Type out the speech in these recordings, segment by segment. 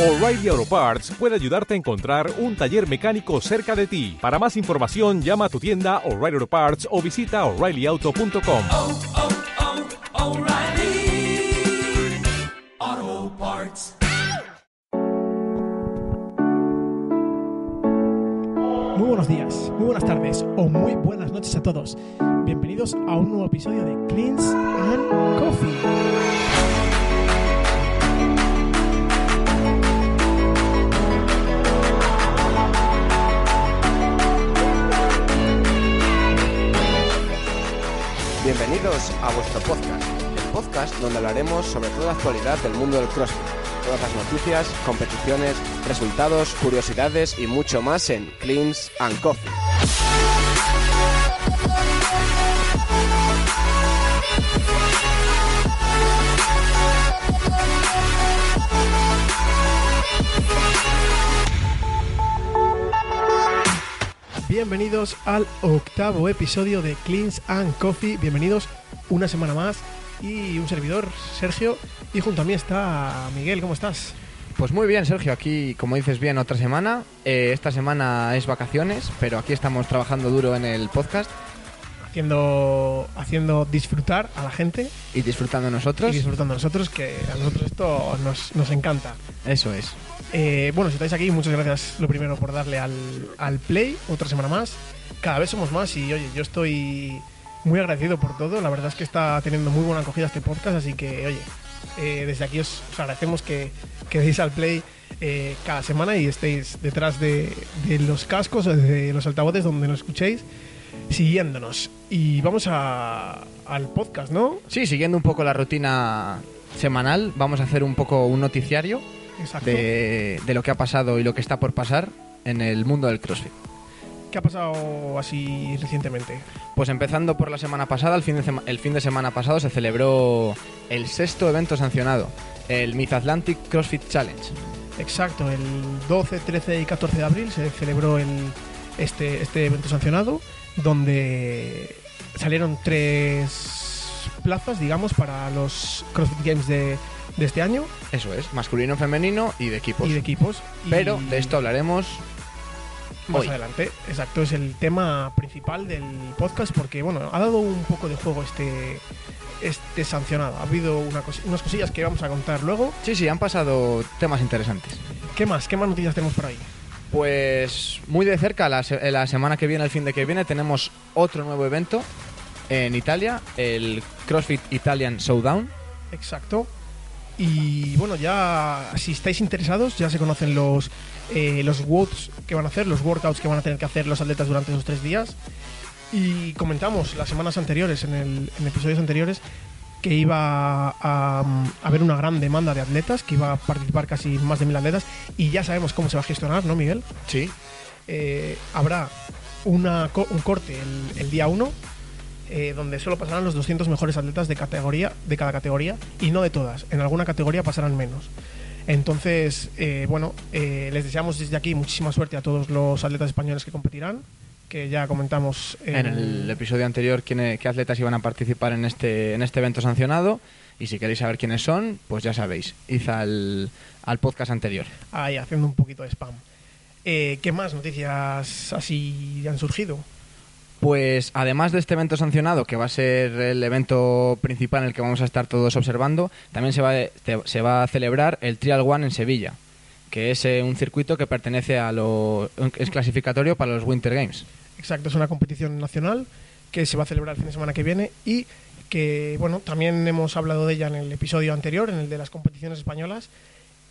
O'Reilly Auto Parts puede ayudarte a encontrar un taller mecánico cerca de ti. Para más información, llama a tu tienda O'Reilly Auto Parts o visita oreillyauto.com. oh, oh, Parts. Muy buenos días, muy buenas tardes o muy buenas noches a todos. Bienvenidos a un nuevo episodio de Cleans and Coffee. Bienvenidos a vuestro podcast, el podcast donde hablaremos sobre toda la actualidad del mundo del CrossFit, todas las noticias, competiciones, resultados, curiosidades y mucho más en Cleans and Coffee. Bienvenidos al octavo episodio de Cleans and Coffee. Bienvenidos una semana más y un servidor, Sergio. Y junto a mí está Miguel, ¿cómo estás? Pues muy bien, Sergio. Aquí, como dices bien, otra semana. Eh, esta semana es vacaciones, pero aquí estamos trabajando duro en el podcast Haciendo, haciendo disfrutar a la gente y disfrutando nosotros. y disfrutando nosotros, que a nosotros esto nos, nos encanta. Eso es. Eh, bueno, si estáis aquí, muchas gracias lo primero por darle al, al play, otra semana más. Cada vez somos más y oye, yo estoy muy agradecido por todo. La verdad es que está teniendo muy buena acogida este podcast, así que oye, eh, desde aquí os, os agradecemos que, que deis al play eh, cada semana y estéis detrás de, de los cascos o de los altavoces donde nos escuchéis, siguiéndonos. Y vamos a, al podcast, ¿no? Sí, siguiendo un poco la rutina semanal, vamos a hacer un poco un noticiario de, de lo que ha pasado y lo que está por pasar en el mundo del CrossFit. ¿Qué ha pasado así recientemente? Pues empezando por la semana pasada, el fin de, sema- el fin de semana pasado se celebró el sexto evento sancionado, el Mid Atlantic CrossFit Challenge. Exacto, el 12, 13 y 14 de abril se celebró el, este, este evento sancionado, donde salieron tres plazas, digamos, para los CrossFit Games de, de este año Eso es, masculino, femenino y de equipos. y de equipos. Y Pero de esto hablaremos más hoy. adelante. Exacto, es el tema principal del podcast porque, bueno, ha dado un poco de juego este, este sancionado. Ha habido una unas cosillas que vamos a contar luego. Sí, sí, han pasado temas interesantes. ¿Qué más? ¿Qué más noticias tenemos por ahí? Pues muy de cerca, la, se- la semana que viene, el fin de que viene, tenemos otro nuevo evento en Italia, el CrossFit Italian Showdown. Exacto. Y bueno, ya si estáis interesados, ya se conocen los, eh, los WODs que van a hacer, los workouts que van a tener que hacer los atletas durante esos tres días. Y comentamos las semanas anteriores, en, el, en episodios anteriores, que iba a, a haber una gran demanda de atletas, que iba a participar casi más de mil atletas, y ya sabemos cómo se va a gestionar, ¿no, Miguel? Sí. Eh, habrá una, un corte el, el día 1 eh, donde solo pasarán los 200 mejores atletas de categoría de cada categoría y no de todas. En alguna categoría pasarán menos. Entonces, eh, bueno, eh, les deseamos desde aquí muchísima suerte a todos los atletas españoles que competirán, que ya comentamos En el episodio anterior, quién- qué atletas iban a participar en este, en este evento sancionado. Y si queréis saber quiénes son, pues ya sabéis, id al, al podcast anterior. ahí haciendo un poquito de spam. Eh, ¿Qué más noticias así han surgido? Pues además de este evento sancionado, que va a ser el evento principal en el que vamos a estar todos observando, también se va, se va a celebrar el Trial One en Sevilla, que es eh, un circuito que pertenece a lo es clasificatorio para los Winter Games. Exacto, es una competición nacional que se va a celebrar el fin de semana que viene y que, bueno, también hemos hablado de ella en el episodio anterior, en el de las competiciones españolas.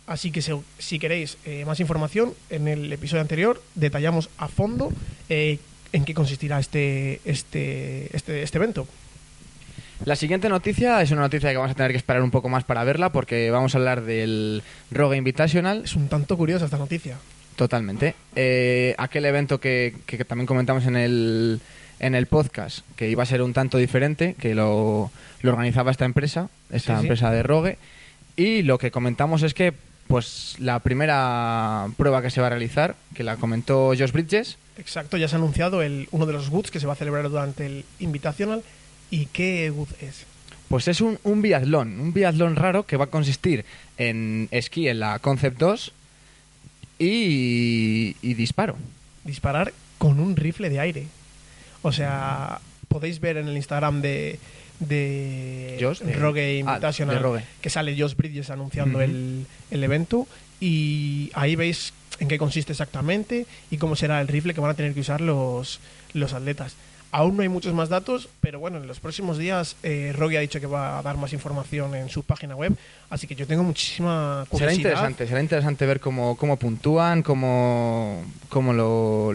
Así que si queréis eh, más información, en el episodio anterior detallamos a fondo eh, en qué consistirá este, este, este, este evento. La siguiente noticia es una noticia que vamos a tener que esperar un poco más para verla porque vamos a hablar del Rogue Invitational. Es un tanto curiosa esta noticia. Totalmente. Eh, aquel evento que, que- que también comentamos en el, en el podcast, que iba a ser un tanto diferente, que lo, lo organizaba esta empresa, esta Sí, sí. empresa de Rogue. Y lo que comentamos es que pues la primera prueba que se va a realizar, que la comentó Josh Bridges, Exacto, ya se ha anunciado el, uno de los booths que se va a celebrar durante el Invitational. ¿Y qué booth es? Pues es un, un biatlón, un biatlón raro que va a consistir en esquí en la Concept 2 y, y disparo. disparar con un rifle de aire. O sea, podéis ver en el Instagram de de Josh, Rogue ah, Invitational de Rogue. que sale Josh Bridges anunciando el, el evento y ahí veis en qué consiste exactamente y cómo será el rifle que van a tener que usar los, los atletas. Aún no hay muchos más datos, pero bueno, en los próximos días eh, ha dicho que va a dar más información en su página web, así que yo tengo muchísima Será curiosidad. interesante, será interesante ver cómo, cómo puntúan, cómo, cómo, lo,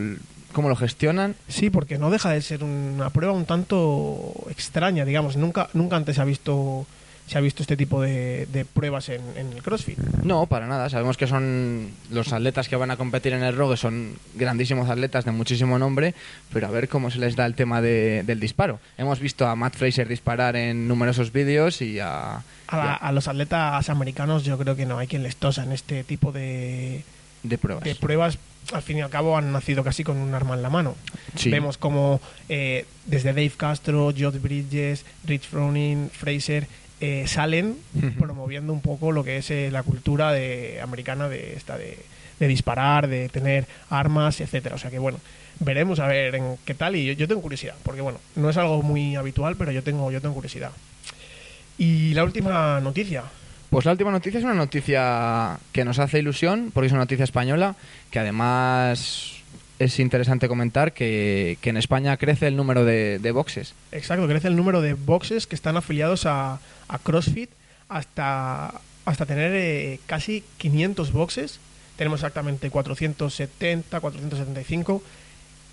cómo lo gestionan. Sí, porque no deja de ser una prueba un tanto extraña, digamos. Nunca, nunca antes se ha visto, se ha visto este tipo de, de pruebas en, en el CrossFit. No, para nada. Sabemos que son los atletas que van a competir en el Rogue, son grandísimos atletas de muchísimo nombre, pero a ver cómo se les da el tema de- del disparo. Hemos visto a Matt Fraser disparar en numerosos vídeos y a... A, la- a los atletas americanos yo creo que no hay quien les tosa en este tipo de, de pruebas. de pruebas. Al fin y al cabo han nacido casi con un arma en la mano. Sí. Vemos como eh, desde Dave Castro, Josh Bridges, Rich Froning, Fraser eh, salen promoviendo un poco lo que es eh, la cultura de, americana de esta de, de disparar, de tener armas, etcétera. O sea que bueno, veremos a ver en qué tal y yo, yo tengo curiosidad, porque bueno, no es algo muy habitual, pero yo tengo yo tengo curiosidad. Y la última noticia, Pues la última noticia es una noticia que nos hace ilusión, porque es una noticia española, que además es interesante comentar que, que en España crece el número de, boxes. Exacto, crece el número de boxes que están afiliados a, a CrossFit hasta, hasta tener eh, casi 500 boxes. Tenemos exactamente 470, 475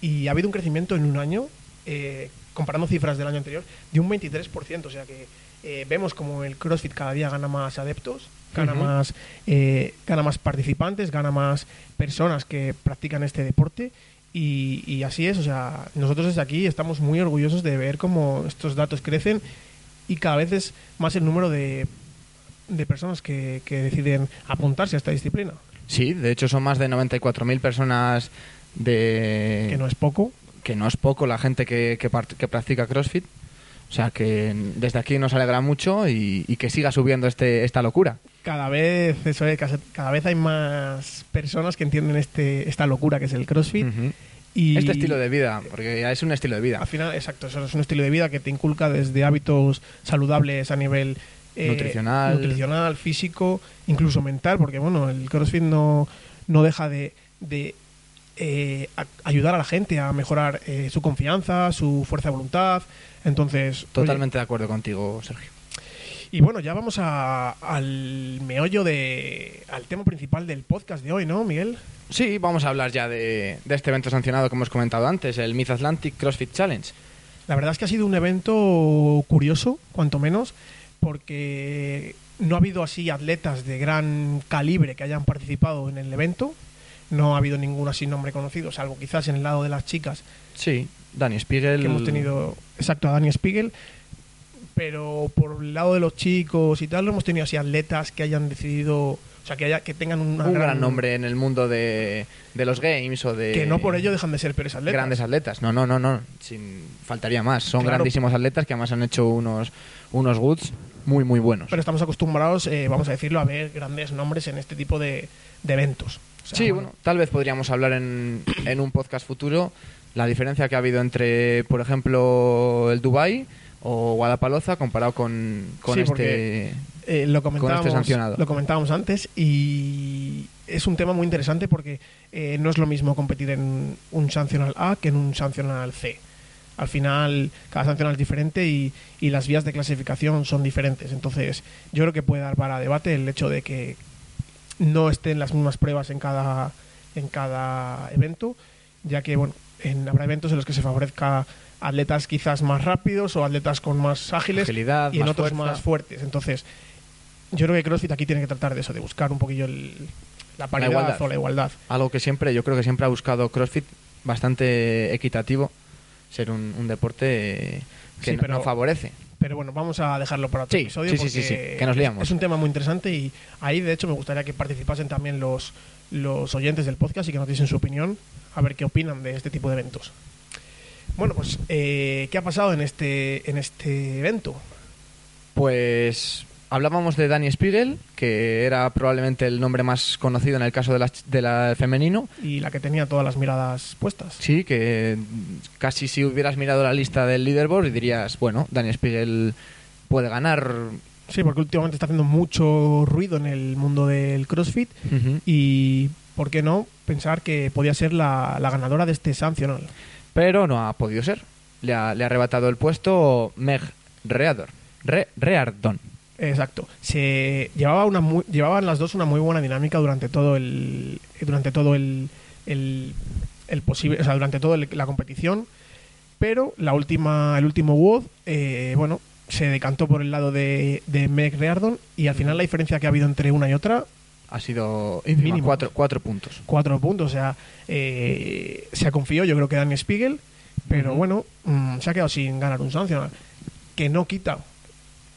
y ha habido un crecimiento en un año, eh, comparando cifras del año anterior, de un 23%. O sea que eh, vemos como el CrossFit cada día gana más adeptos, gana, más, eh, gana más participantes, gana más personas que practican este deporte. Y, y así es, o sea, nosotros desde aquí estamos muy orgullosos de ver cómo estos datos crecen y cada vez es más el número de, de personas que, que deciden apuntarse a esta disciplina, Sí, de hecho son más de 94.000 personas de... que no es poco. que no es poco la gente que, que practica CrossFit. O sea que desde aquí nos alegra mucho y, y que siga subiendo este, esta locura. Cada vez, eso es, cada- vez hay más personas que entienden este, esta locura que es el CrossFit. Y Este estilo de vida, porque es un estilo de vida. Al final, exacto, eso es un estilo de vida que te inculca desde hábitos saludables a nivel eh, Nutricional. nutricional, físico, incluso mental, porque bueno, el CrossFit no, no deja de, de, eh, a- ayudar a la gente a mejorar eh, su confianza, su fuerza de voluntad. Entonces, oye, Totalmente de acuerdo contigo, Sergio. Y bueno, ya vamos a- al meollo de. al tema principal del podcast de hoy, ¿no, Miguel? Sí, vamos a hablar ya de, de este evento sancionado que hemos comentado antes, el Myth Atlantic CrossFit Challenge. La verdad es que ha sido un evento curioso, cuanto menos, porque no ha habido así atletas de gran calibre que hayan participado en el evento. No ha habido ninguno así nombre conocido, salvo quizás en el lado de las chicas, Sí, Dani Spiegel. que hemos tenido, exacto, a Dani Spiegel. Pero por el lado de los chicos y tal, no hemos tenido así atletas que hayan decidido, o sea, que, haya, que tengan un gran nombre en el mundo de, de los games o de... Que no por ello dejan de ser peores atletas. Grandes atletas. No, no, no, no. Sin, faltaría más. Son Claro. grandísimos atletas que además han hecho unos, unos goods muy, muy buenos. Pero estamos acostumbrados, eh, vamos a decirlo, a ver grandes nombres en este tipo de, de eventos. O sea, sí, bueno, tal vez podríamos hablar en, en un podcast futuro la diferencia que ha habido entre, por ejemplo, el Dubai o Guadalajara comparado con, con Sí, este... porque- Eh, lo comentábamos, este sancionado. lo comentábamos antes y es un tema muy interesante porque eh, no es lo mismo competir en un sancional A que en un sancional C. Al final, cada sancional es diferente y, y las vías de clasificación son diferentes. Entonces, yo creo que puede dar para debate el hecho de que no estén las mismas pruebas en cada, en cada evento, ya que bueno, en, habrá eventos en los que se favorezca atletas quizás más rápidos o atletas con más ágiles Agilidad, y en más otros fuerza. más fuertes. Entonces, yo creo que CrossFit aquí tiene que tratar de eso, de buscar un poquillo el- la paridad igualdad. o la igualdad. Algo que siempre, yo creo que siempre ha buscado CrossFit bastante equitativo, ser un, un deporte que Sí, no- pero- no favorece. Pero bueno, vamos a dejarlo para otro Sí, episodio. sí, sí, sí, porque que nos liamos. Es un tema muy interesante y ahí, de hecho, me gustaría que participasen también los, los oyentes del podcast y que nos diesen su opinión, a ver qué opinan de este tipo de eventos. Bueno, pues, eh, ¿qué ha pasado en este, en este evento? Pues hablábamos de Danny Spiegel, que era probablemente el nombre más conocido en el caso de la, de la femenino. Y la que tenía todas las miradas puestas. Sí, que casi si hubieras mirado la lista del leaderboard dirías, bueno, Danny Spiegel puede ganar. Sí, porque últimamente está haciendo mucho ruido en el mundo del CrossFit y, ¿por qué no?, pensar que podía ser la, la ganadora de este sancional. Pero no ha podido ser. Le ha, le ha arrebatado el puesto Meg Reardon. Re- Reardon. Exacto. Se llevaba una muy- llevaban las dos una muy buena dinámica durante todo el durante todo el, el, el posible, o sea, durante toda la competición, pero la última el último WOD, eh, bueno, se decantó por el lado de, de Meg Reardon y al final la diferencia que ha habido entre una y otra Ha sido Mínimo. cuatro, cuatro puntos. cuatro puntos, o sea, eh, se ha confiado, yo creo que Dani Spiegel, pero bueno, mm, se ha quedado sin ganar un sancional, que no quita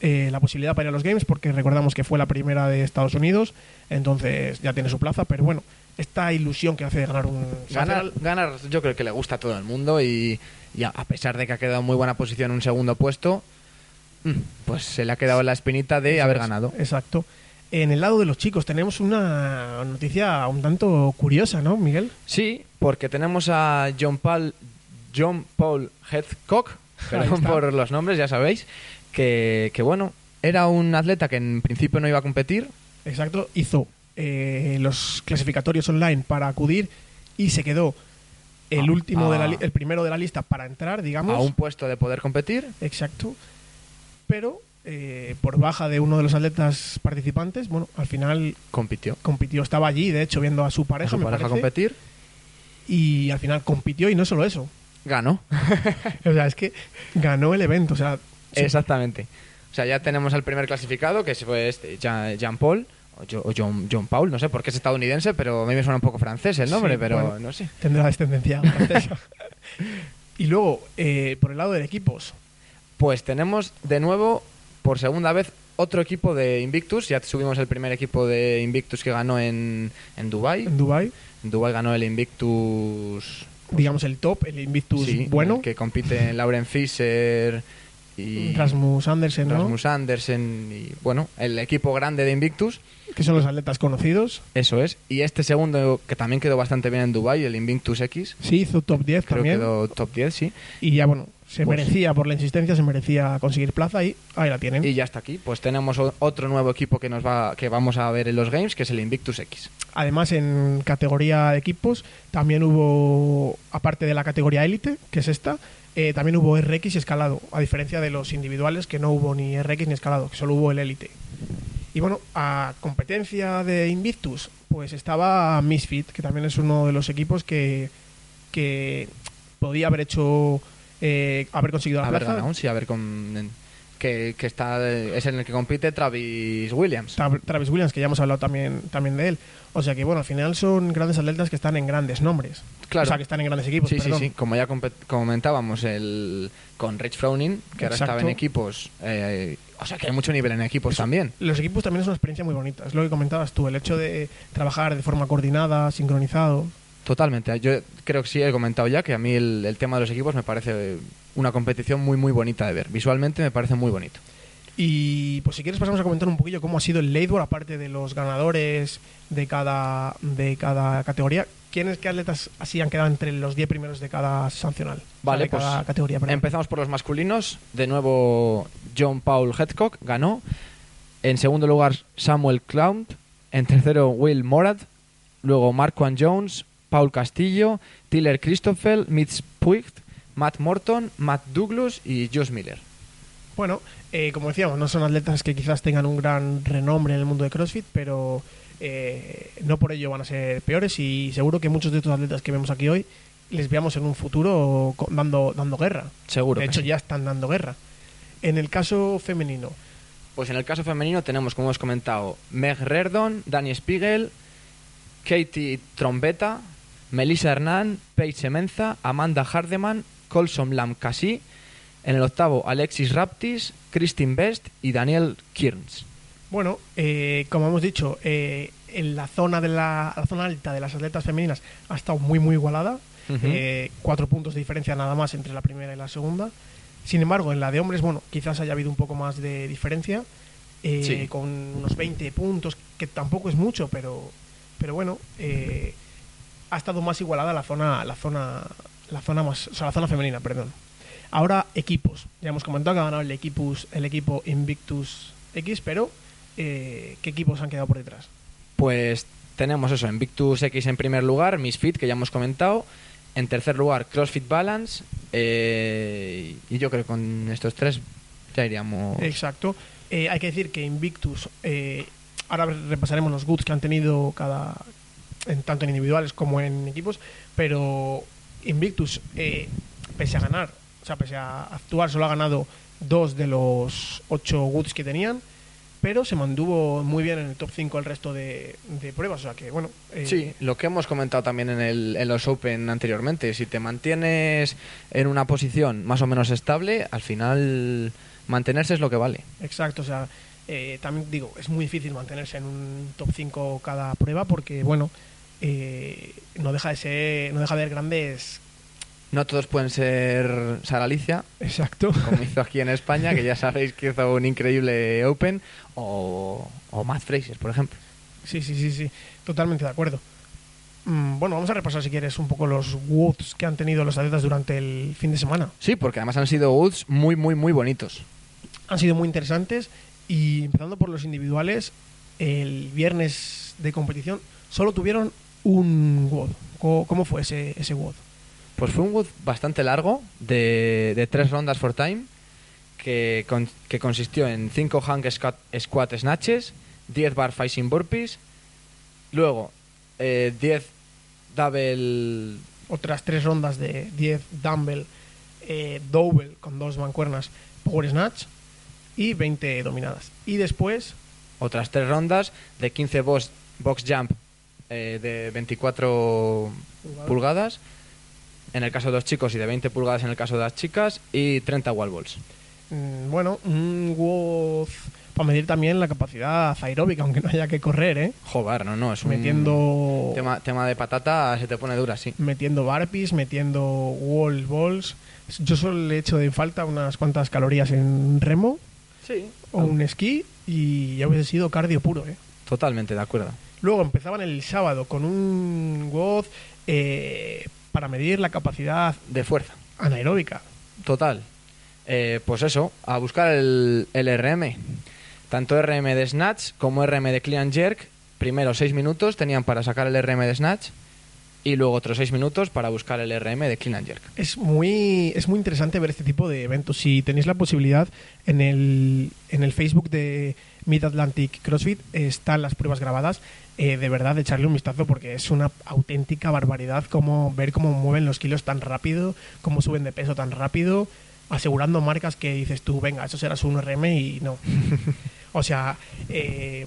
eh, la posibilidad para ir a los Games, porque recordamos que fue la primera de Estados Unidos, entonces ya tiene su plaza, pero bueno, esta ilusión que hace de ganar un Ganar, ganar yo creo que le gusta a todo el mundo y, y a, a pesar de que ha quedado en muy buena posición en un segundo puesto, mm, pues se le ha quedado la espinita de haber ganado. Exacto. En el lado de los chicos tenemos una noticia un tanto curiosa, ¿no, Miguel? Sí, porque tenemos a John Paul, John Paul Heathcock, perdón por los nombres, ya sabéis, que, que bueno, era un atleta que en principio no iba a competir, Exacto, hizo eh, los clasificatorios online para acudir y se quedó el Ah, último de la ah. el primero de la lista para entrar, digamos. a un puesto de poder competir. Exacto. Pero eh, por baja de uno de los atletas participantes, bueno, al final Compitió. compitió, estaba allí, de hecho, viendo a su A pareja, su me pareja parece, competir, y al final compitió y no solo eso. ganó. O sea, es que ganó el evento, o sea, se- Exactamente. O sea, ya tenemos al primer clasificado, que fue este, Jean, Paul, o, Jo- o John, John Paul, no sé, porque es estadounidense, pero a mí me suena un poco francés el nombre, Sí, pero bueno. no sé. tendrá descendencia francesa. y luego, eh, por el lado de equipos, Pues tenemos de nuevo, por segunda vez, otro equipo de Invictus. Ya subimos el primer equipo de Invictus que ganó en, en Dubai. en Dubai En Dubai ganó el Invictus... digamos el top, el Invictus sí, bueno, el que compite en Lauren Fisher y Rasmus Andersen, ¿no? Rasmus Andersen y bueno, el equipo grande de Invictus. que son los atletas conocidos. Eso es. Y este segundo, que también quedó bastante bien en Dubai, el Invictus X. Sí, hizo top 10 Creo también. quedó top 10, sí. Y ya, bueno, se Pues- merecía, por la insistencia, se merecía conseguir plaza y ahí la tienen. Y ya está aquí. Pues tenemos otro nuevo equipo que nos va que vamos a ver en los games, que es el Invictus X. Además, en categoría de equipos, también hubo, aparte de la categoría élite, que es esta, eh, también hubo RX y escalado, a diferencia de los individuales, que no hubo ni RX ni escalado, que solo hubo el élite. Y bueno, a competencia de Invictus, pues estaba Misfit, que también es uno de los equipos que, que podía haber hecho, eh, haber conseguido la A ver, plaza. ganado, sí, a ver con que, que está es en el que compite Travis Williams. Tra- Travis Williams, que ya hemos hablado también, también de él. O sea que, bueno, al final son grandes atletas que están en grandes nombres. Claro. O sea, que están en grandes equipos, Sí, sí, perdón. sí. Como ya comentábamos el, con Rich Frowning, que ahora estaba en equipos. eh, o sea, que hay mucho nivel en equipos también. Los equipos también es una experiencia muy bonita. Es lo que comentabas tú, el hecho de trabajar de forma coordinada, sincronizado. Totalmente. Yo creo que sí he comentado ya que a mí el, el tema de los equipos me parece una competición muy, muy bonita de ver. Visualmente me parece muy bonito. Y pues si quieres pasamos a comentar un poquillo cómo ha sido el leaderboard, aparte de los ganadores de cada, de cada categoría. ¿Quiénes, qué atletas así han quedado entre los 10 primeros de cada sancional? Vale, de pues cada categoría, perdón. empezamos por los masculinos. De nuevo, John Paul Headcock ganó. En segundo lugar, Samuel Clown. En tercero, Will Morad. Luego, Marquand Jones, Paul Castillo, Tiller Christoffel, Mitch Puig, Matt Morton, Matt Douglas y Josh Miller. Bueno, eh, como decíamos, no son atletas que quizás tengan un gran renombre en el mundo de CrossFit, pero eh, no por ello van a ser peores y seguro que muchos de estos atletas que vemos aquí hoy les veamos en un futuro dando, dando guerra. Seguro. de hecho, sí. ya están dando guerra. En el caso femenino, Pues en el caso femenino tenemos, como hemos comentado, Meg Reardon, Dani Spiegel, Katie Trombetta, Melissa Hernán, Paige Menza, Amanda Hardeman, Colson Lam Cassie. En el octavo, Alexis Raptis, Christine Best y Daniel Kearns. bueno, eh, como hemos dicho, eh, en la zona de la, la zona alta de las atletas femeninas ha estado muy muy igualada. Eh, cuatro puntos de diferencia nada más entre la primera y la segunda. Sin embargo, en la de hombres, bueno, quizás haya habido un poco más de diferencia. eh, Sí. con unos 20 puntos, que tampoco es mucho, pero, pero bueno, eh, ha estado más igualada la zona, la zona, la zona más, o sea, la zona femenina, perdón. Ahora equipos. Ya hemos comentado que ha ganado el equipus, el equipo Invictus X, pero eh, ¿qué equipos han quedado por detrás? Pues tenemos eso, Invictus X en primer lugar, Misfit, que ya hemos comentado. En tercer lugar, CrossFit Balance. eh, y yo creo que con estos tres ya iríamos. Exacto. Eh, hay que decir que Invictus, eh, ahora repasaremos los goods que han tenido cada, en, tanto en individuales como en equipos, pero Invictus, eh, pese a ganar, o sea, pese a actuar, solo ha ganado dos de los ocho goods que tenían, pero se mantuvo muy bien en el top 5 el resto de, de pruebas, o sea que bueno. eh, Sí, lo que hemos comentado también en, el, en los Open anteriormente. Si te mantienes en una posición más o menos estable, al final mantenerse es lo que vale. Exacto, o sea, eh, también digo, es muy difícil mantenerse en un top 5 cada prueba porque, bueno, eh, no deja de ser, no deja de haber grandes... No todos pueden ser Sara Alicia, Exacto. como hizo aquí en España, que ya sabéis que hizo un increíble Open, o, o Matt Fraser, por ejemplo. Sí, sí, sí, sí, totalmente de acuerdo. Mm, bueno, vamos a repasar si quieres un poco los woods que han tenido los atletas durante el fin de semana. Sí, porque además han sido Woods muy, muy, muy bonitos. Han sido muy interesantes y empezando por los individuales, el viernes de competición solo tuvieron un WOD. ¿Cómo fue ese, ese WOD? Pues fue un Wood bastante largo, de, de tres rondas for time, que, con- que consistió en 5 hang squat, squat snatches, 10 bar facing burpees, luego eh, 10 double... otras tres rondas de 10 dumbbell, eh, double con dos mancuernas, power snatch y 20 dominadas. Y después, otras tres rondas de 15 box, box jump eh, de 24 pulgadas en el caso de los chicos y de 20 pulgadas en el caso de las chicas y 30 wall balls. mm, bueno, un WOD para medir también la capacidad aeróbica, aunque no haya que correr, ¿eh? Joder, no, no, es un Metiendo, tema, tema de patata se te pone dura, sí. metiendo burpees, metiendo wall balls. Yo solo le he hecho de falta unas cuantas calorías en remo Sí. o un esquí y ya hubiese sido cardio puro, ¿eh? Totalmente de acuerdo. Luego empezaban el sábado con un WOD eh, para medir la capacidad De fuerza. anaeróbica. Total. Eh, pues eso, a buscar el, el RM. Tanto RM de Snatch como RM de Clean Jerk. Primero 6 minutos tenían para sacar el RM de Snatch y luego otros 6 minutos para buscar el RM de Clean and Jerk. Es muy, es muy interesante ver este tipo de eventos. Si tenéis la posibilidad, en el, en el Facebook de Mid Atlantic CrossFit están las pruebas grabadas. Eh, de verdad, echarle un vistazo porque es una auténtica barbaridad como ver cómo mueven los kilos tan rápido, cómo suben de peso tan rápido, asegurando marcas que dices tú, venga, eso será su 1RM y no. o sea, eh,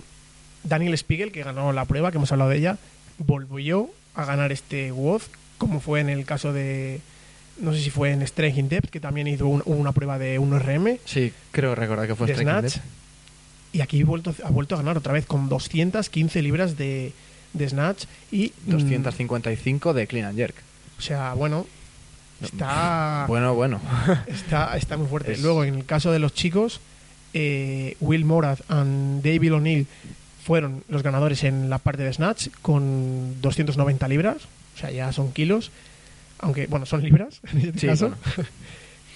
Daniel Spiegel, que ganó la prueba, que hemos hablado de ella, volvió a ganar este WOD, como fue en el caso de, no sé si fue en Strength in Depth, que también hizo un- una prueba de 1RM Sí, creo recordar que fue de Striking Snatch. Dead. Y aquí ha vuelto, ha vuelto a ganar otra vez con 215 libras de, de Snatch y... mm, 255 de Clean and Jerk. o sea, bueno, está, Bueno, bueno. está, está muy fuerte. Es- Luego, en el caso de los chicos, eh, Will Morath y David O'Neill fueron los ganadores en la parte de Snatch con 290 libras. O sea, ya son kilos. Aunque, bueno, son libras en este Sí, caso. bueno.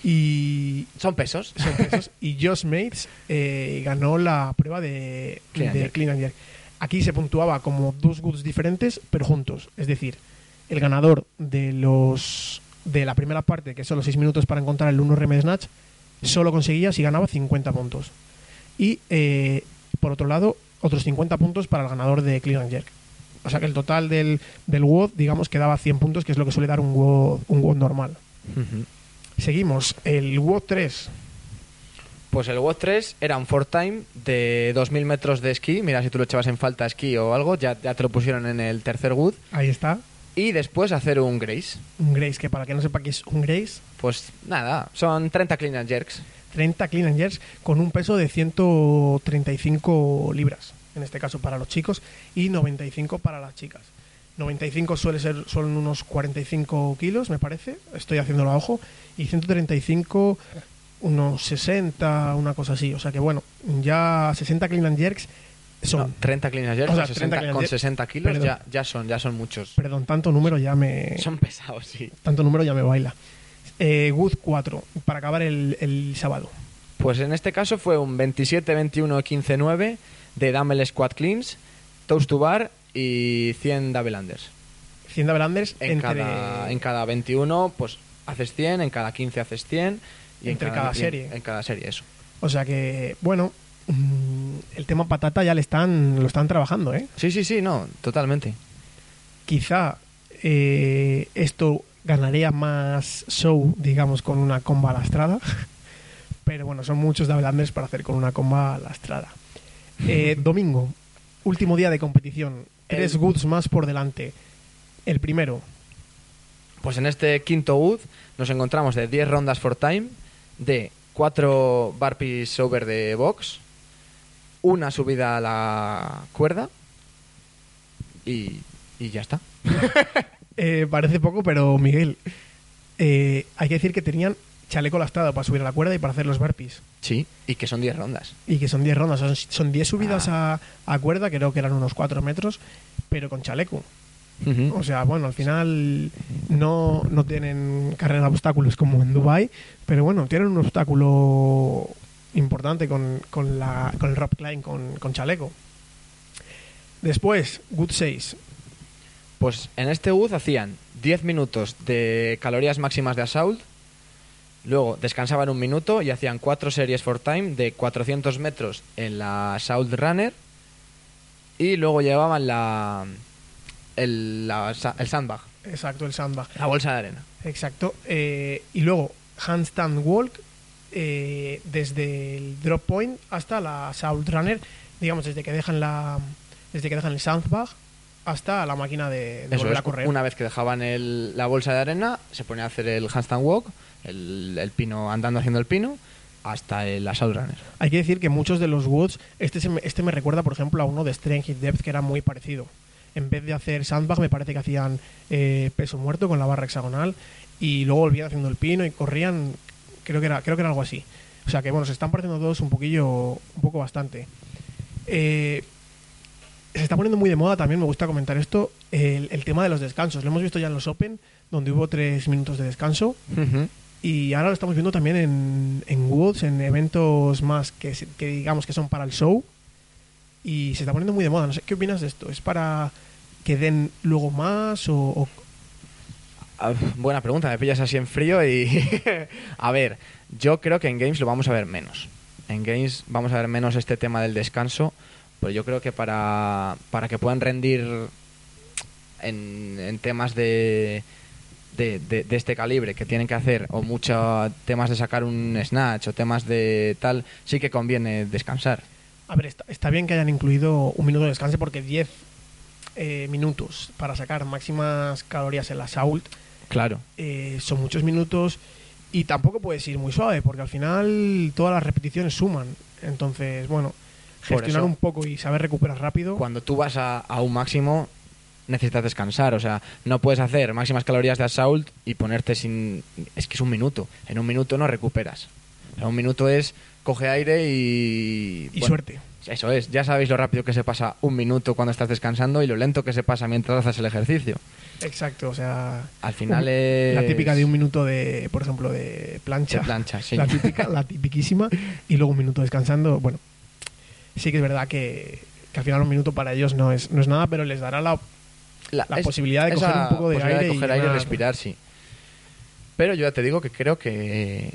Y Son pesos. son pesos. y Josh Mates eh, ganó la prueba de Clean and de jerk. clean and jerk. Aquí se puntuaba como dos goods diferentes, pero juntos. Es decir, el ganador de los de la primera parte, que son los 6 minutos para encontrar el 1 RM Snatch, solo conseguía si ganaba 50 puntos. Y eh, por otro lado, otros 50 puntos para el ganador de Clean and Jerk. O sea que el total del, del WOD, digamos, que daba 100 puntos, que es lo que suele dar un WOD, un WOD normal. Ujú. Seguimos, el WOD 3. Pues el WOD 3 era un four time de 2000 metros de esquí. Mira, si tú lo echabas en falta esquí o algo, ya, ya te lo pusieron en el tercer Wood. Ahí está. Y después hacer un Grace. Un Grace, que para que no sepa qué es un Grace, Pues nada, son 30 clean and jerks. 30 clean and jerks con un peso de 135 libras, en este caso para los chicos, y 95 para las chicas. 95 suele ser, son unos 45 kilos, me parece, estoy haciéndolo a ojo, y 135 unos 60, una cosa así. O sea que bueno, ya 60 clean and jerks son. No, 30 clean and jerks O sea, con 30 60, clean and con jerks. 60 kilos ya, ya son ya son muchos. Perdón, tanto número ya me. Son pesados, sí. Tanto número ya me baila. Eh, Wood 4, para acabar el, el sábado. Pues en este caso fue un 27, 21, 15, 9 de Dumbbell Squat Cleans, Toast to Bar y 100 Double Unders. 100 double unders En, entre, cada, en cada 21 pues haces 100, en cada 15 haces 100 y Entre en cada serie. En, cada serie, eso. O sea que, bueno, mm, el tema patata ya le están, lo están trabajando, ¿eh? Sí, sí, sí, no, totalmente. Quizá eh, esto ganaría más show, digamos, con una comba lastrada. Pero bueno, son muchos double unders para hacer con una comba lastrada. Eh, domingo, último día de competición. Tres goods más por delante. El primero, Pues en este quinto UD nos encontramos de 10 rondas for time, de 4 burpees over de box, una subida a la cuerda y, y ya está. eh, parece poco, pero Miguel, eh, hay que decir que tenían chaleco lastrado para subir a la cuerda y para hacer los burpees. Sí, y que son 10 rondas. Y que son 10 rondas, son, son 10 subidas a, a cuerda, creo que eran unos 4 metros, pero con chaleco. O sea, bueno, al final no, no tienen carrera de obstáculos como en Dubai, pero bueno, tienen un obstáculo importante con, con, la, con el rock climb, con, con chaleco. Después, Good 6. Pues en este UZ hacían 10 minutos de calorías máximas de assault, luego descansaban un minuto y hacían 4 series for time de 400 metros en la assault runner y luego llevaban la el, la el sandbag, Exacto, el sandbag. la bolsa de arena. Exacto. Eh, y luego, handstand walk eh, desde el drop point hasta la South Runner, digamos, desde que dejan la desde que dejan el sandbag hasta la máquina de, volver es, a correr. una vez que dejaban el- la bolsa de arena, se ponía a hacer el handstand walk, el, el pino andando haciendo el pino, hasta el assault runner. Hay que decir que muchos de los woods, este, se me, este me recuerda, por ejemplo, a uno de Strength Hit Depth que era muy parecido. En vez de hacer sandbag, me parece que hacían eh, peso muerto con la barra hexagonal y luego volvían haciendo el pino y corrían, creo que era, creo que era algo así. O sea que bueno, se están pareciendo todos un poquillo, un poco bastante. Eh, se está poniendo muy de moda también, me gusta comentar esto, el, el tema de los descansos. Lo hemos visto ya en los Open, donde hubo tres minutos de descanso. Y ahora lo estamos viendo también en, en Woods, en eventos más que, que digamos que son para el show. Y se está poniendo muy de moda. No sé, ¿qué opinas de esto? ¿Es para que den luego más o, o- Ah, Buena pregunta, me pillas así en frío y... a ver, yo creo que en Games lo vamos a ver menos. En Games vamos a ver menos este tema del descanso, pero yo creo que para, para que puedan rendir en, en temas de, de, de- de este calibre que tienen que hacer, o muchos temas de sacar un snatch o temas de tal, sí que conviene descansar. A ver, está, está bien que hayan incluido un minuto de descanso porque 10 eh, minutos para sacar máximas calorías en la Sault Claro. eh, son muchos minutos y tampoco puedes ir muy suave porque al final todas las repeticiones suman. Entonces, bueno, gestionar eso- un poco y saber recuperar rápido. cuando tú vas a, a un máximo necesitas descansar, o sea, no puedes hacer máximas calorías de assault y ponerte sin... Es que es un minuto, en un minuto no recuperas. O sea, un minuto es coge aire y... Y bueno, suerte. Eso es, ya sabéis lo rápido que se pasa un minuto cuando estás descansando y lo lento que se pasa mientras haces el ejercicio. Exacto, o sea, Al final un- es... la típica de un minuto de, por ejemplo, de plancha. De plancha, sí. La típica, la tipiquísima. Y luego un minuto descansando. Bueno, sí que es verdad que, que al final un minuto para ellos no es, no es nada, pero les dará la, la es- posibilidad de coger un poco de aire. de coger y aire y respirar, sí. Pero yo ya te digo que creo que,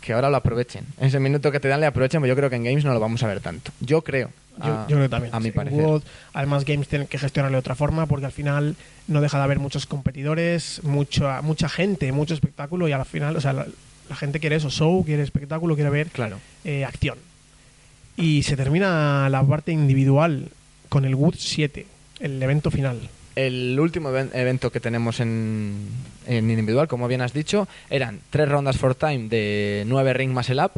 que, ahora lo aprovechen. Ese minuto que te dan le aprovechen, pero yo creo que en Games no lo vamos a ver tanto. Yo creo. Yo, a- yo creo también. A mi parecer. Además, Games tienen que gestionarlo de otra forma porque al final no deja de haber muchos competidores, mucha, mucha gente, mucho espectáculo y al final, o sea, la, la gente quiere eso, show, quiere espectáculo, quiere ver Claro. eh, acción. Y se termina la parte individual con el Wood 7, el evento final. El último even- evento que tenemos en, en individual, como bien has dicho, eran tres rondas for time de 9 ring muscle up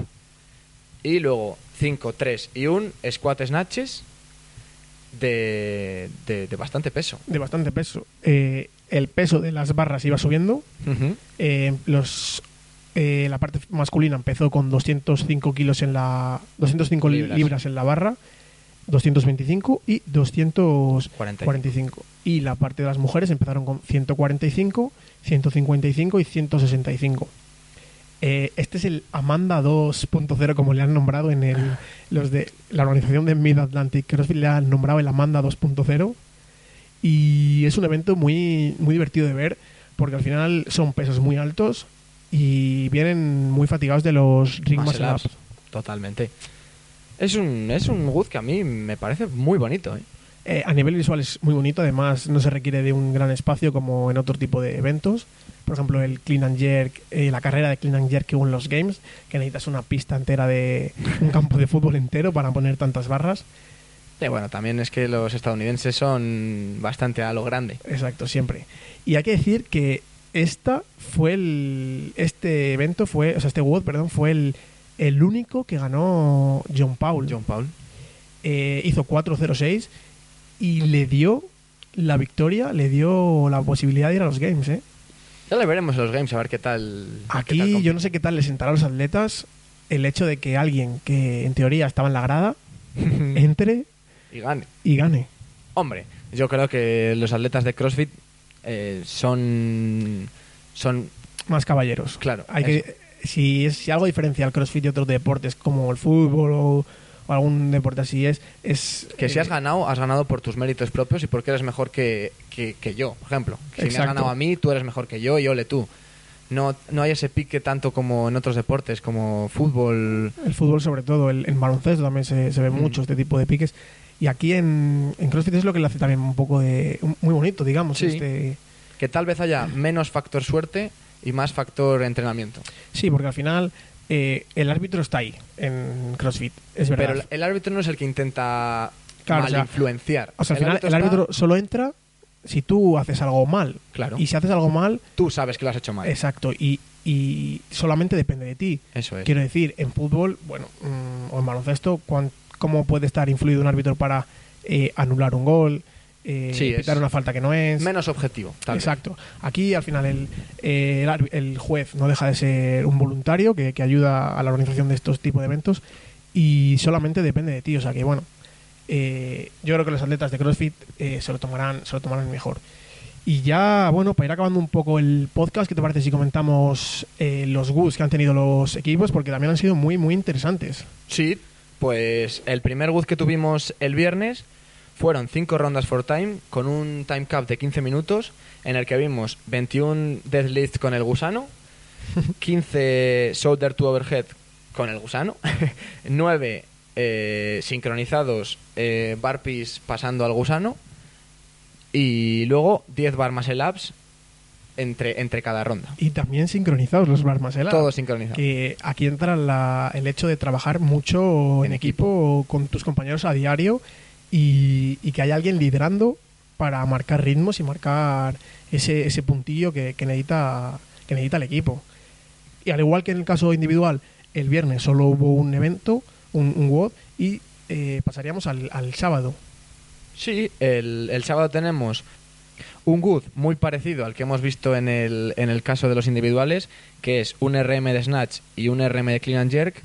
y luego 5, 3 y 1 squat snatches de, de, de bastante peso. De bastante peso. Eh, el peso de las barras iba subiendo. Eh, los Eh, la parte masculina empezó con 205 kilos en la 205 libras. Libras. en la barra, 225 y 245. Y la parte de las mujeres empezaron con 145, 155 y 165. Eh, este es el Amanda 2.0, como le han nombrado en el, los de la organización de Mid Atlantic CrossFit, le han nombrado el Amanda 2.0. Y es un evento muy, muy divertido de ver, porque al final son pesos muy altos y vienen muy fatigados de los ring Muscle ups. Totalmente. Es un, es un good que a mí me parece muy bonito. ¿eh? Eh, a nivel visual es muy bonito, además no se requiere de un gran espacio como en otro tipo de eventos. Por ejemplo, el clean and jerk, eh, la carrera de clean and jerk que hubo en los games, que necesitas una pista entera de un campo de fútbol entero para poner tantas barras. Y bueno, también es que los estadounidenses son bastante a lo grande. Exacto, siempre. Y hay que decir que esta fue el, este evento fue, o sea, este WOD, perdón, fue el, el único que ganó John Paul. John Paul. Eh, hizo 4-0-6 y le dio la victoria, le dio la posibilidad de ir a los games, ¿eh? Ya le veremos los games a ver qué tal. qué tal Aquí yo no sé qué tal le sentará a los atletas el hecho de que alguien que en teoría estaba en la grada entre y gane. y gane. Hombre, yo creo que los atletas de CrossFit eh, son. Son. Más caballeros. Claro, Hay que, si, es, si algo diferencia al CrossFit y otros deportes como el fútbol o, o algún deporte así es... es Que si eh, has ganado, has ganado por tus méritos propios y porque eres mejor que, que, que yo, por ejemplo. Si me has ganado a mí, tú eres mejor que yo y ole tú. No, no hay ese pique tanto como en otros deportes, como fútbol. El fútbol sobre todo, el, en baloncesto también se, se ve Mm. mucho este tipo de piques. Y aquí en, en CrossFit es lo que le hace también un poco de... muy bonito, digamos. Sí. Este, Que tal vez haya menos factor suerte y más factor entrenamiento. sí, porque al final eh, el árbitro está ahí en CrossFit, es verdad. Pero el- árbitro no es el que intenta Claro, mal o sea, influenciar. o sea, al final el está- árbitro solo entra si tú haces algo mal. Claro. Y si haces algo mal, Tú sabes que lo has hecho mal. exacto, y, y solamente depende de ti. Eso es. Quiero decir, en fútbol, bueno, mm, o en baloncesto, ¿cómo puede estar influido un árbitro para eh, anular un gol, eh, Sí, pitar una falta que no es? Menos objetivo. tal vez. Exacto. Aquí al final el, eh, el, el juez no deja de ser un voluntario que, que ayuda a la organización de estos tipos de eventos y solamente depende de ti. O sea que bueno, eh, yo creo que los atletas de CrossFit eh, se lo tomarán, se lo tomarán mejor. Y ya, bueno, para ir acabando un poco el podcast, ¿qué te parece si comentamos eh, los GUS que han tenido los equipos? Porque también han sido muy, muy interesantes. Sí, pues el primer good que tuvimos el viernes fueron 5 rondas for time con un time cap de 15 minutos en el que vimos 21 deadlift con el gusano, 15 shoulder to overhead con el gusano, 9 eh, sincronizados eh, burpees pasando al gusano y luego 10 bar muscle ups entre, entre cada ronda. Y también sincronizados los bar muscle up. Todo sincronizado. que aquí entra la- el hecho de trabajar mucho en, En equipo, con tus compañeros a diario y, y que haya alguien liderando para marcar ritmos y marcar ese, ese puntillo que, necesita, que necesita el equipo. Y al igual que en el caso individual, el viernes solo hubo un evento, un, un WOD, y eh, pasaríamos al, sábado. Sí, el, el sábado tenemos un good muy parecido al que hemos visto en el, en el caso de los individuales, que es un RM de snatch y un RM de clean and jerk,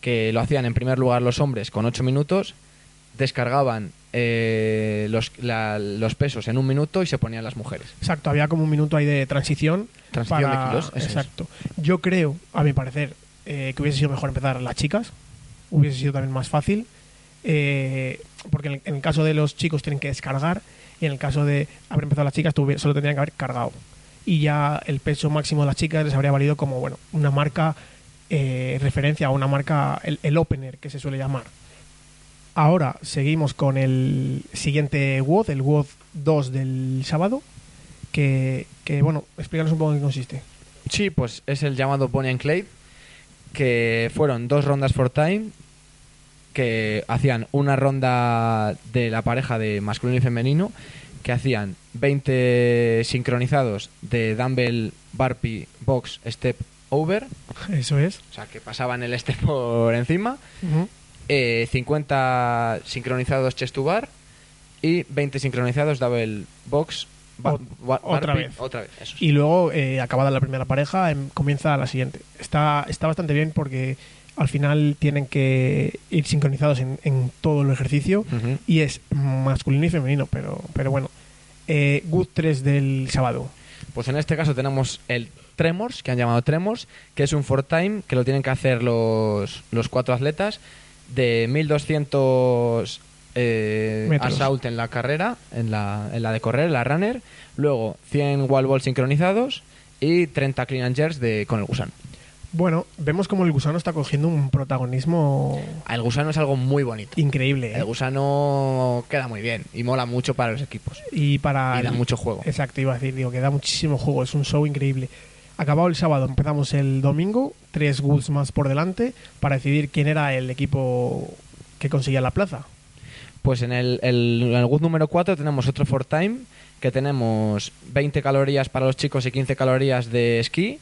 que lo hacían en primer lugar los hombres con 8 minutos, descargaban eh, los, la- los pesos en un minuto y se ponían las mujeres. Exacto, había como un minuto ahí de transición. Transición para- de kilos, eso es. Exacto. Yo creo, a mi parecer, eh, que hubiese sido mejor empezar las chicas. Hubiese sido también más fácil. eh, porque en el, en el caso de los chicos tienen que descargar. Y en el caso de haber empezado las chicas, solo tendrían que haber cargado. Y ya el peso máximo de las chicas les habría valido como bueno una marca eh, referencia o una marca, el, el opener que se suele llamar. Ahora seguimos con el siguiente WOD, el WOD 2 del sábado. Que, que, bueno, explícanos un poco en qué consiste. Sí, pues es el llamado Bonnie and Clyde, que fueron dos rondas for time, que hacían una ronda de la pareja de masculino y femenino, que hacían 20 sincronizados de dumbbell, burpee, box, step, over, Eso es. o sea, que pasaban el step por encima, eh, 50 sincronizados chest to bar y 20 sincronizados double box, otra vez. Otra vez, eso sí. Y luego, eh, acabada la primera pareja, em, comienza la siguiente. Está, está bastante bien porque al final tienen que ir sincronizados en, en todo el ejercicio y es masculino y femenino, pero, pero bueno. Eh, Good 3 del sábado. Pues en este caso tenemos el Tremors, que han llamado Tremors, que es un for time que lo tienen que hacer los, los cuatro atletas de 1200 eh, assault en la carrera, en la, en la de correr, la runner, luego 100 wall balls sincronizados y 30 clean and jerks de, con el gusano. Bueno, vemos como el gusano está cogiendo un protagonismo El gusano es algo muy bonito. increíble. ¿eh? El gusano queda muy bien y mola mucho para los equipos. Y para. Y da el- mucho juego. Exacto, iba a decir, digo, que da muchísimo juego, es un show increíble. Acabado el sábado, empezamos el domingo, tres Goods más por delante, para decidir quién era el equipo que conseguía la plaza. Pues en el, el, número 4 tenemos otro for time, que tenemos 20 calorías para los chicos y 15 calorías de esquí,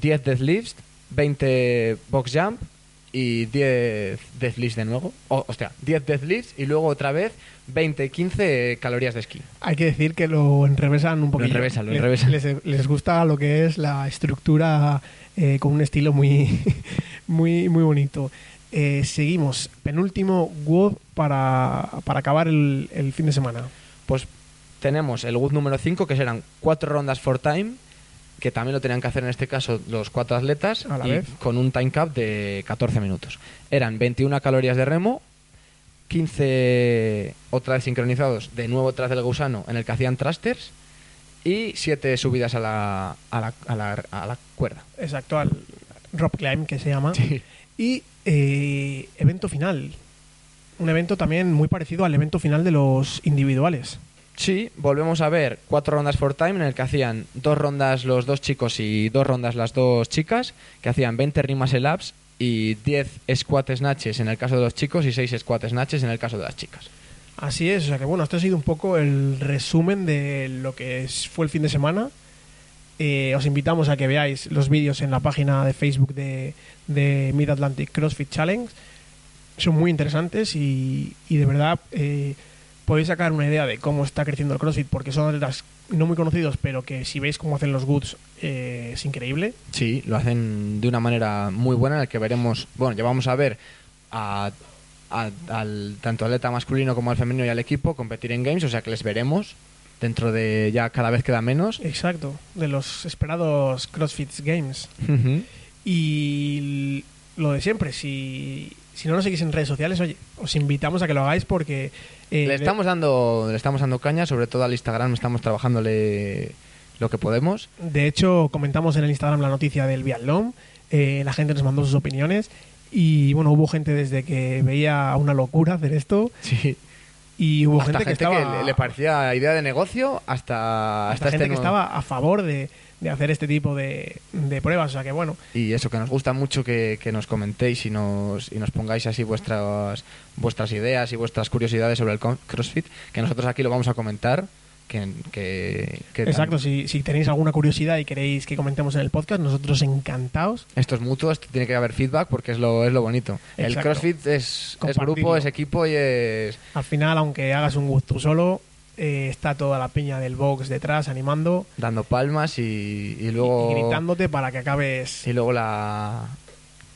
10 deadlifts, 20 box jump y 10 deadlifts de nuevo. O, hostia, 10 deadlifts y luego otra vez 20 15 calorías de esquí. Hay que decir que lo enrevesan un poquito. enrevesan, lo enrevesan. Les, les gusta lo que es la estructura eh, con un estilo muy, muy, muy bonito. Eh, seguimos. Penúltimo WOD para, para acabar el, el fin de semana. Pues tenemos el good número 5, que serán 4 rondas for time, que también lo tenían que hacer en este caso los cuatro atletas, A la y vez. con un time cap de 14 minutos. Eran 21 calorías de remo, 15 otra vez sincronizados, de nuevo tras del gusano, en el que hacían thrusters, y 7 subidas a la, a la, a la, a la cuerda. Exacto, al Rock Climb que se llama. Y eh, evento final. Un evento también muy parecido al evento final de los individuales. Sí, volvemos a ver cuatro rondas for time en el que hacían dos rondas los dos chicos y dos rondas las dos chicas, que hacían 20 rimas el ups y 10 squat snatches en el caso de los chicos y 6 squat snatches en el caso de las chicas. Así es, o sea que bueno, esto ha sido un poco el resumen de lo que fue el fin de semana. Eh, os invitamos a que veáis los vídeos en la página de Facebook de, de Mid Atlantic CrossFit Challenge. Son muy interesantes y, y de verdad eh, podéis sacar una idea de cómo está creciendo el CrossFit porque son atletas no muy conocidos, pero que si veis cómo hacen los goods eh, es increíble. Sí, lo hacen de una manera muy buena en el que veremos, bueno, ya vamos a ver a, a- al tanto atleta masculino como al femenino y al equipo competir en games, o sea que les veremos dentro de ya cada vez queda menos. Exacto, de los esperados CrossFit Games. Y lo de siempre, si, si no nos seguís en redes sociales, oye, os invitamos a que lo hagáis porque... eh, le estamos dando le estamos dando caña, sobre todo al Instagram estamos trabajándole lo que podemos. De hecho, comentamos en el Instagram la noticia del Viatlón, eh, la gente nos mandó sus opiniones y bueno, hubo gente desde que veía una locura hacer esto Sí. Y hubo hasta gente, gente, que que, estaba... le, le parecía idea de negocio hasta, hasta hasta gente este que estaba a favor de, de hacer este tipo de, de pruebas, o sea que bueno, y eso que nos gusta mucho que, que nos comentéis y nos, y nos pongáis así vuestras vuestras ideas y vuestras curiosidades sobre el CrossFit que nosotros aquí lo vamos a comentar que, que, que exacto, si, si tenéis alguna curiosidad y queréis que comentemos en el podcast, nosotros encantados. esto es mutuo esto tiene que haber feedback porque es lo es lo bonito el. CrossFit es, es grupo es equipo y es Al final, aunque hagas un gusto solo, eh, está toda la peña del box detrás animando dando palmas y, luego y gritándote para que acabes y luego la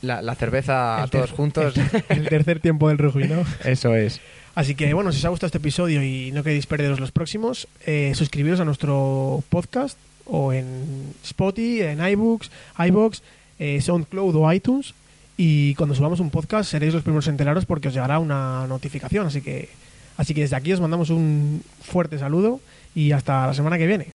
la, la cerveza el todos juntos el, el tercer tiempo del rugby, ¿no? eso es Así que bueno, si os ha gustado este episodio y no queréis perderos los próximos, eh, suscribiros a nuestro podcast o en Spotify, en iBooks, iBox, eh, SoundCloud o iTunes. Y cuando subamos un podcast seréis los primeros en enteraros porque os llegará una notificación. Así que, así que desde aquí os mandamos un fuerte saludo y hasta la semana que viene.